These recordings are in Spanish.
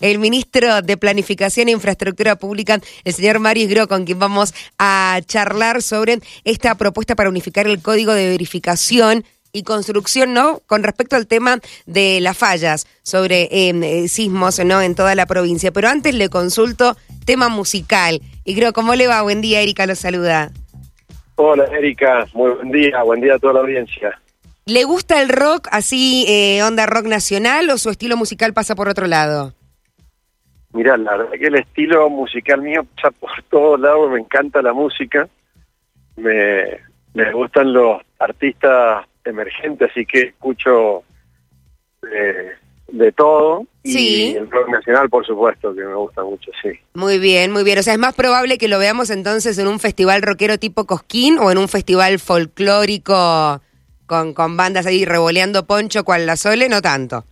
el ministro de Planificación e Infraestructura Pública, el señor Mario Gro, con quien vamos a charlar sobre esta propuesta para unificar el código de verificación y construcción, ¿no? Con respecto al tema de las fallas sobre em, eh, sismos, ¿no? En toda la provincia. Pero antes le consulto tema musical. Y creo, ¿cómo le va? Buen día, Erika, lo saluda. Hola, Erika. Muy buen día. Buen día a toda la audiencia. ¿Le gusta el rock así, eh, onda rock nacional, o su estilo musical pasa por otro lado? Mirá, la verdad que el estilo musical mío pasa por todos lados. Me encanta la música. Me, me gustan los artistas emergentes, así que escucho eh, de todo. Sí. Y el rock nacional, por supuesto, que me gusta mucho, sí. Muy bien, muy bien. O sea, es más probable que lo veamos entonces en un festival rockero tipo Cosquín o en un festival folclórico con, con bandas ahí revoleando poncho cual la Sole, no tanto.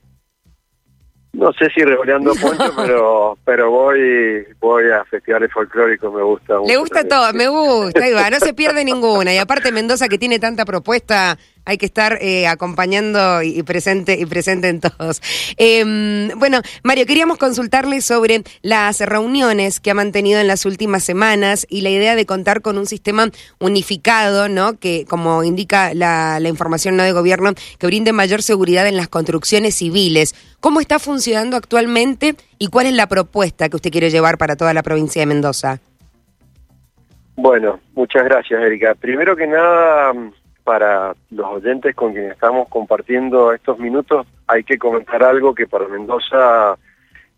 No sé si revoleando poncho, pero pero voy voy a festivales folclóricos, me gusta mucho. Le gusta todo, me gusta, va, no se pierde ninguna. Y aparte Mendoza que tiene tanta propuesta, hay que estar eh, acompañando y, presente y presente en todos. Eh, bueno, Mario, queríamos consultarle sobre las reuniones que ha mantenido en las últimas semanas y la idea de contar con un sistema unificado, ¿no? Que, como indica la, la información ¿no? de gobierno, que brinde mayor seguridad en las construcciones civiles. ¿Cómo está funcionando actualmente y cuál es la propuesta que usted quiere llevar para toda la provincia de Mendoza? Bueno, muchas gracias, Erika. Primero que nada, para los oyentes con quienes estamos compartiendo estos minutos, hay que comentar algo que para Mendoza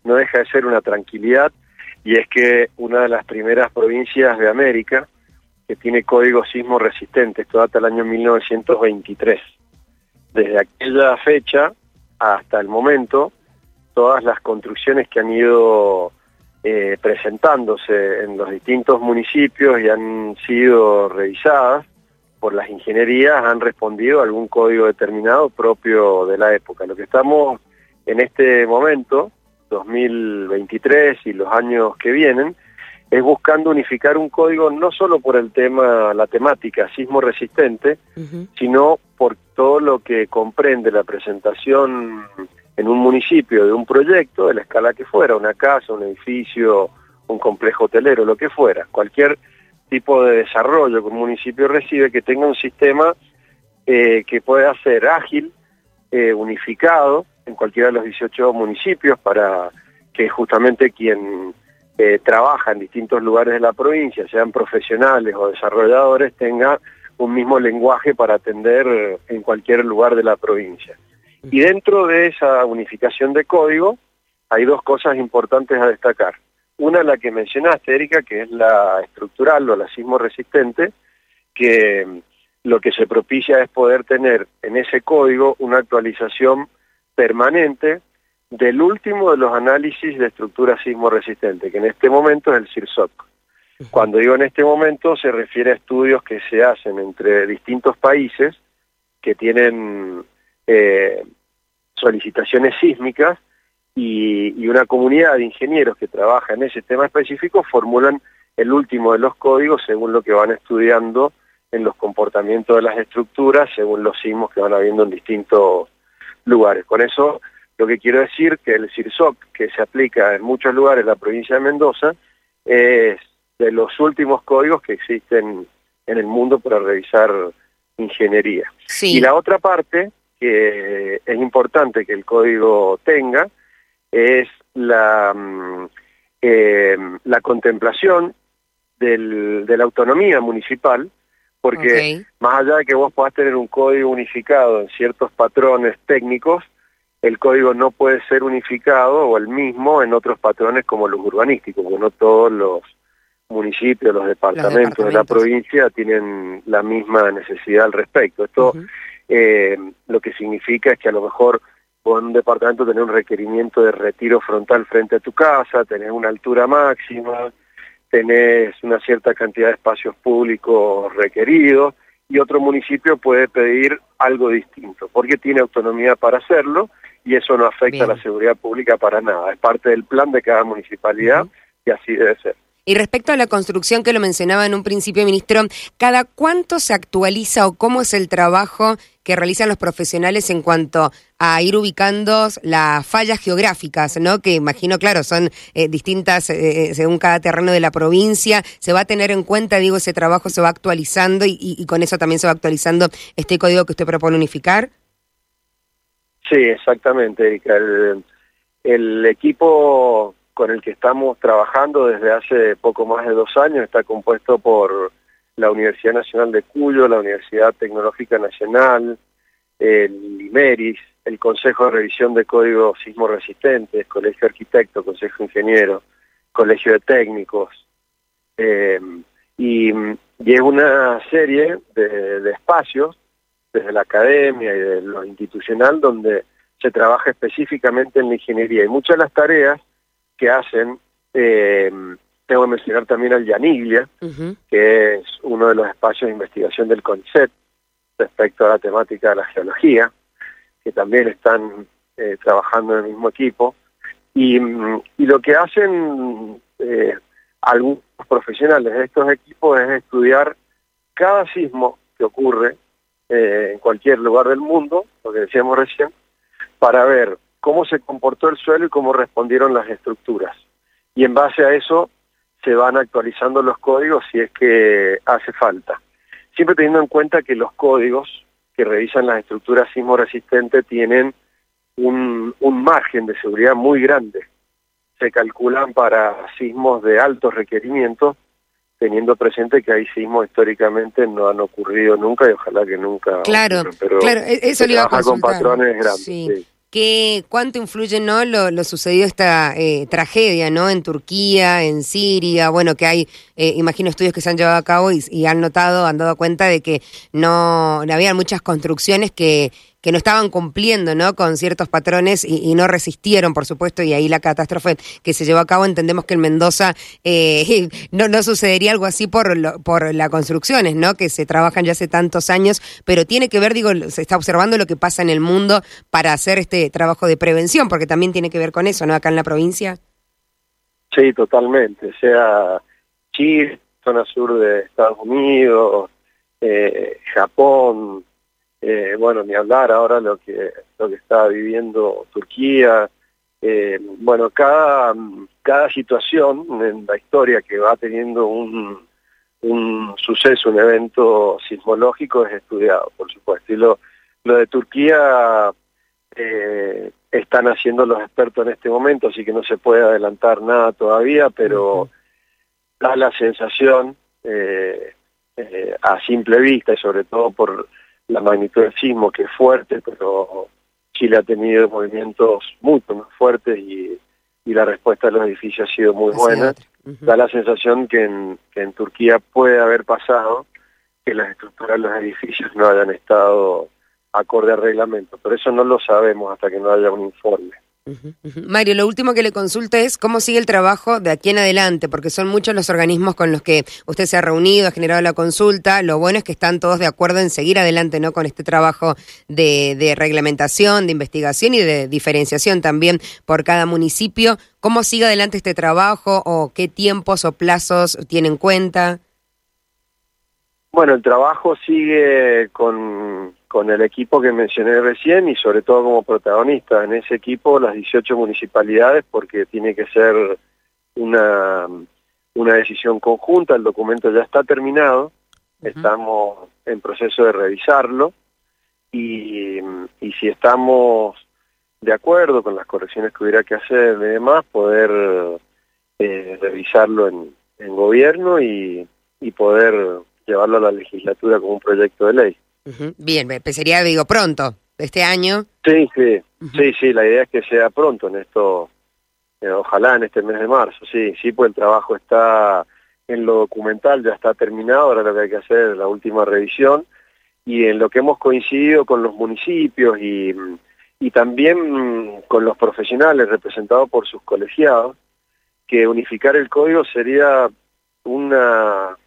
no deja de ser una tranquilidad, y es que una de las primeras provincias de América que tiene código sismo resistente, esto data del año 1923. Desde aquella fecha hasta el momento, todas las construcciones que han ido eh, presentándose en los distintos municipios y han sido revisadas por las ingenierías han respondido a algún código determinado propio de la época. Lo que estamos en este momento, 2023 y los años que vienen, es buscando unificar un código no solo por el tema, la temática sismo resistente, sino por todo lo que comprende la presentación en un municipio de un proyecto, de la escala que fuera, una casa, un edificio, un complejo hotelero, lo que fuera, cualquier tipo de desarrollo que un municipio recibe que tenga un sistema eh, que pueda ser ágil, eh, unificado en cualquiera de los 18 municipios para que justamente quien eh, trabaja en distintos lugares de la provincia, sean profesionales o desarrolladores, tenga un mismo lenguaje para atender en cualquier lugar de la provincia. Y dentro de esa unificación de código hay dos cosas importantes a destacar. Una, la que mencionaste, Erika, que es la estructural o la sismo resistente, que lo que se propicia es poder tener en ese código una actualización permanente del último de los análisis de estructura sismo resistente, que en este momento es el CIRSOC. Cuando digo en este momento se refiere a estudios que se hacen entre distintos países que tienen eh, solicitaciones sísmicas y, y una comunidad de ingenieros que trabaja en ese tema específico formulan el último de los códigos según lo que van estudiando en los comportamientos de las estructuras, según los sismos que van habiendo en distintos lugares. Con eso lo que quiero decir que el CIRSOC, que se aplica en muchos lugares en la provincia de Mendoza, es de los últimos códigos que existen en el mundo para revisar ingeniería. Sí. Y la otra parte que es importante que el código tenga es la, mm, eh, la contemplación del- de la autonomía municipal, porque más allá de que vos puedas tener un código unificado en ciertos patrones técnicos, el código no puede ser unificado o el mismo en otros patrones como los urbanísticos, porque no todos los municipios, los departamentos, de la provincia tienen la misma necesidad al respecto. Esto eh, lo que significa es que a lo mejor en un departamento tenés un requerimiento de retiro frontal frente a tu casa, tenés una altura máxima, tenés una cierta cantidad de espacios públicos requeridos y otro municipio puede pedir algo distinto, porque tiene autonomía para hacerlo y eso no afecta a la seguridad pública para nada, es parte del plan de cada municipalidad y así debe ser. Y respecto a la construcción que lo mencionaba en un principio, ministro, ¿cada cuánto se actualiza o cómo es el trabajo que realizan los profesionales en cuanto a ir ubicando las fallas geográficas, ¿no? Que imagino, claro, son eh, distintas eh, según cada terreno de la provincia. Se va a tener en cuenta, digo, ese trabajo se va actualizando y, con eso también se va actualizando este código que usted propone unificar. Sí, exactamente, Erika. el equipo con el que estamos trabajando desde hace poco más de dos años está compuesto por la Universidad Nacional de Cuyo, la Universidad Tecnológica Nacional, el IMERIS, el Consejo de Revisión de Códigos Sismo Resistentes, Colegio Arquitecto, Consejo Ingeniero, Colegio de Técnicos, eh, y, es una serie de, de espacios desde la academia y de lo institucional donde se trabaja específicamente en la ingeniería. Y muchas de las tareas que hacen, eh, tengo que mencionar también al Yaniglia, que es uno de los espacios de investigación del CONICET respecto a la temática de la geología, que también están eh, trabajando en el mismo equipo. Y, lo que hacen eh, algunos profesionales de estos equipos es estudiar cada sismo que ocurre en cualquier lugar del mundo, lo que decíamos recién, para ver cómo se comportó el suelo y cómo respondieron las estructuras. Y en base a eso se van actualizando los códigos si es que hace falta. Siempre teniendo en cuenta que los códigos que revisan las estructuras sismo resistentes tienen un, un margen de seguridad muy grande. Se calculan para sismos de altos requerimientos, teniendo presente que hay sismos históricamente no han ocurrido nunca y ojalá que nunca. Claro, pero claro, e-, eso le iba a con patrones grandes. Sí que cuánto influye no lo, lo sucedido esta eh, tragedia no en Turquía en Siria bueno que hay eh, imagino estudios que se han llevado a cabo y, y, han notado han dado cuenta de que no había muchas construcciones que que no estaban cumpliendo ¿no? con ciertos patrones y, no resistieron, por supuesto, y ahí la catástrofe que se llevó a cabo, entendemos que en Mendoza eh, no, no sucedería algo así por, por las construcciones, ¿no? que se trabajan ya hace tantos años, pero tiene que ver, digo, se está observando lo que pasa en el mundo para hacer este trabajo de prevención, porque también tiene que ver con eso, ¿no? Acá en la provincia. Sí, totalmente. Sea, Chile, zona sur de Estados Unidos, eh, Japón, eh, bueno, ni hablar ahora lo que, lo que está viviendo Turquía. Eh, bueno, cada, cada situación en la historia que va teniendo un, un suceso, un evento sismológico es estudiado, por supuesto. Y lo, lo de Turquía eh, están haciendo los expertos en este momento, así que no se puede adelantar nada todavía, pero da la sensación eh, eh, a simple vista y sobre todo por la magnitud del sismo, que es fuerte, pero Chile ha tenido movimientos mucho más fuertes y, y la respuesta de los edificios ha sido muy buena. Da la sensación que en, que en Turquía puede haber pasado que las estructuras de los edificios no hayan estado acorde al reglamento, pero eso no lo sabemos hasta que no haya un informe. Mario, lo último que le consulta es cómo sigue el trabajo de aquí en adelante, porque son muchos los organismos con los que usted se ha reunido, ha generado la consulta. Lo bueno es que están todos de acuerdo en seguir adelante ¿no? con este trabajo de, de reglamentación, de investigación y de diferenciación también por cada municipio. ¿Cómo sigue adelante este trabajo o qué tiempos o plazos tiene en cuenta? Bueno, el trabajo sigue con con el equipo que mencioné recién y sobre todo como protagonista en ese equipo las 18 municipalidades porque tiene que ser una, una decisión conjunta, el documento ya está terminado, estamos en proceso de revisarlo y, y si estamos de acuerdo con las correcciones que hubiera que hacer y demás, poder eh, revisarlo en, en gobierno y, y poder llevarlo a la legislatura como un proyecto de ley. Bien, sería, digo, pronto, este año. Sí, sí, sí, sí, la idea es que sea pronto en esto, eh, ojalá en este mes de marzo, sí, sí, pues el trabajo está en lo documental, ya está terminado, ahora lo que hay que hacer es la última revisión, y en lo que hemos coincidido con los municipios y, y también con los profesionales representados por sus colegiados, que unificar el código sería una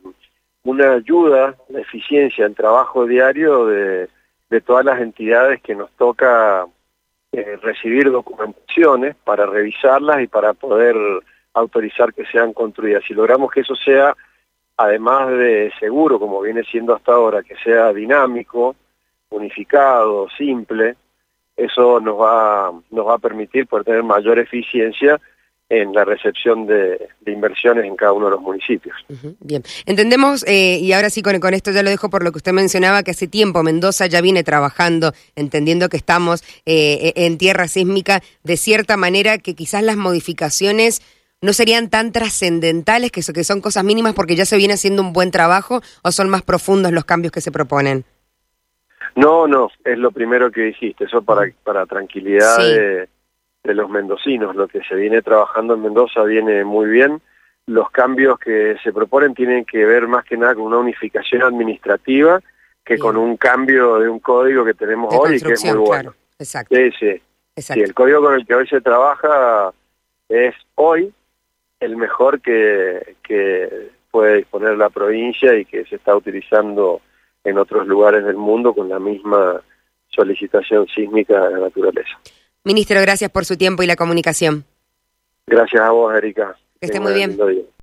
una ayuda, una eficiencia en trabajo diario de, de todas las entidades que nos toca eh, recibir documentaciones para revisarlas y para poder autorizar que sean construidas. Si logramos que eso sea, además de seguro, como viene siendo hasta ahora, que sea dinámico, unificado, simple, eso nos va, nos va a permitir poder tener mayor eficiencia en la recepción de, inversiones en cada uno de los municipios. bien, entendemos, eh, y ahora sí con, con, esto ya lo dejo por lo que usted mencionaba, que hace tiempo Mendoza ya viene trabajando, entendiendo que estamos eh, e, en tierra sísmica, de cierta manera que quizás las modificaciones no serían tan trascendentales, que, que son cosas mínimas porque ya se viene haciendo un buen trabajo, o son más profundos los cambios que se proponen. No, no, es lo primero que dijiste, eso para, para tranquilidad de de los mendocinos. Lo que se viene trabajando en Mendoza viene muy bien. Los cambios que se proponen tienen que ver más que nada con una unificación administrativa que con un cambio de un código que tenemos hoy y que es muy bueno. Exacto. Sí, sí. sí, el código con el que hoy se trabaja es hoy el mejor que, que puede disponer la provincia y que se está utilizando en otros lugares del mundo con la misma solicitación sísmica de la naturaleza. Ministro, gracias por su tiempo y la comunicación. Gracias a vos, Erika. Que esté muy bien.